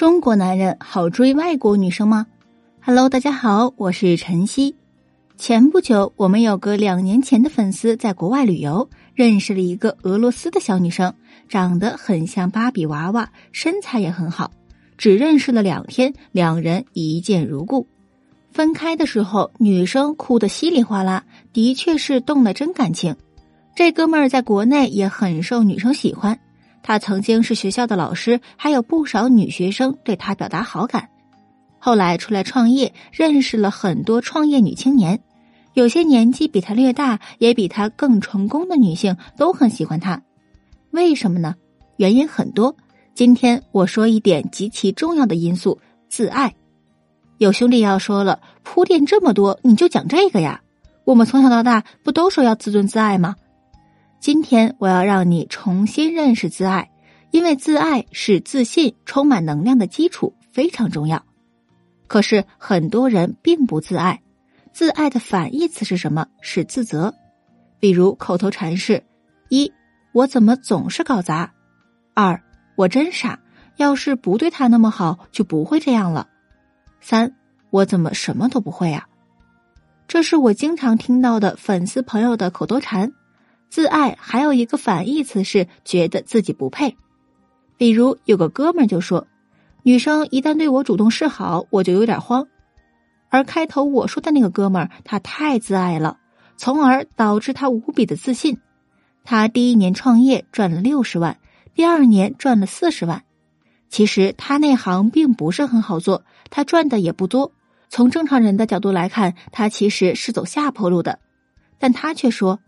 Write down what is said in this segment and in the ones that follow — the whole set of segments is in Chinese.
中国男人好追外国女生吗？Hello，大家好，我是晨曦。前不久，我们有个两年前的粉丝在国外旅游，认识了一个俄罗斯的小女生，长得很像芭比娃娃，身材也很好。只认识了两天，两人一见如故。分开的时候，女生哭得稀里哗啦，的确是动了真感情。这哥们儿在国内也很受女生喜欢。他曾经是学校的老师，还有不少女学生对他表达好感。后来出来创业，认识了很多创业女青年，有些年纪比他略大，也比他更成功的女性都很喜欢他。为什么呢？原因很多。今天我说一点极其重要的因素：自爱。有兄弟要说了，铺垫这么多，你就讲这个呀？我们从小到大不都说要自尊自爱吗？今天我要让你重新认识自爱，因为自爱是自信、充满能量的基础，非常重要。可是很多人并不自爱，自爱的反义词是什么？是自责。比如口头禅是：一，我怎么总是搞砸；二，我真傻，要是不对他那么好，就不会这样了；三，我怎么什么都不会啊？这是我经常听到的粉丝朋友的口头禅。自爱还有一个反义词是觉得自己不配，比如有个哥们儿就说：“女生一旦对我主动示好，我就有点慌。”而开头我说的那个哥们儿，他太自爱了，从而导致他无比的自信。他第一年创业赚了六十万，第二年赚了四十万。其实他那行并不是很好做，他赚的也不多。从正常人的角度来看，他其实是走下坡路的，但他却说。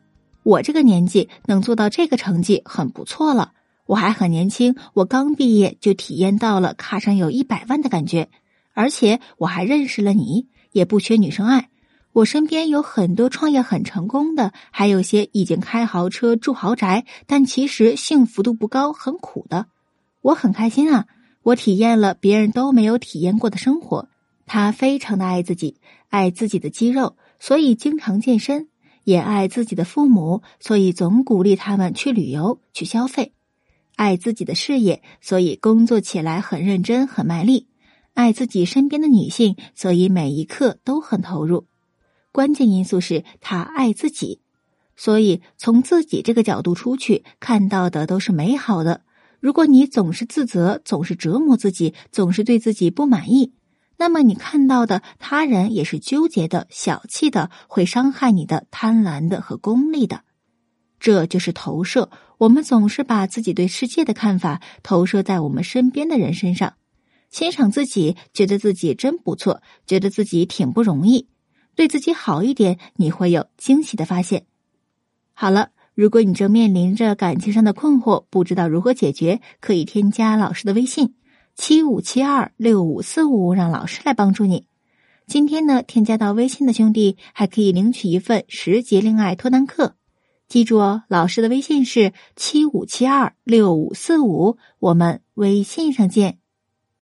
我这个年纪能做到这个成绩很不错了。我还很年轻，我刚毕业就体验到了卡上有一百万的感觉，而且我还认识了你，也不缺女生爱。我身边有很多创业很成功的，还有些已经开豪车住豪宅，但其实幸福度不高，很苦的。我很开心啊，我体验了别人都没有体验过的生活。他非常的爱自己，爱自己的肌肉，所以经常健身。也爱自己的父母，所以总鼓励他们去旅游、去消费；爱自己的事业，所以工作起来很认真、很卖力；爱自己身边的女性，所以每一刻都很投入。关键因素是他爱自己，所以从自己这个角度出去看到的都是美好的。如果你总是自责，总是折磨自己，总是对自己不满意。那么你看到的他人也是纠结的、小气的，会伤害你的、贪婪的和功利的，这就是投射。我们总是把自己对世界的看法投射在我们身边的人身上，欣赏自己，觉得自己真不错，觉得自己挺不容易，对自己好一点，你会有惊喜的发现。好了，如果你正面临着感情上的困惑，不知道如何解决，可以添加老师的微信。七五七二六五四五，让老师来帮助你。今天呢，添加到微信的兄弟还可以领取一份十节恋爱脱单课。记住哦，老师的微信是七五七二六五四五，我们微信上见。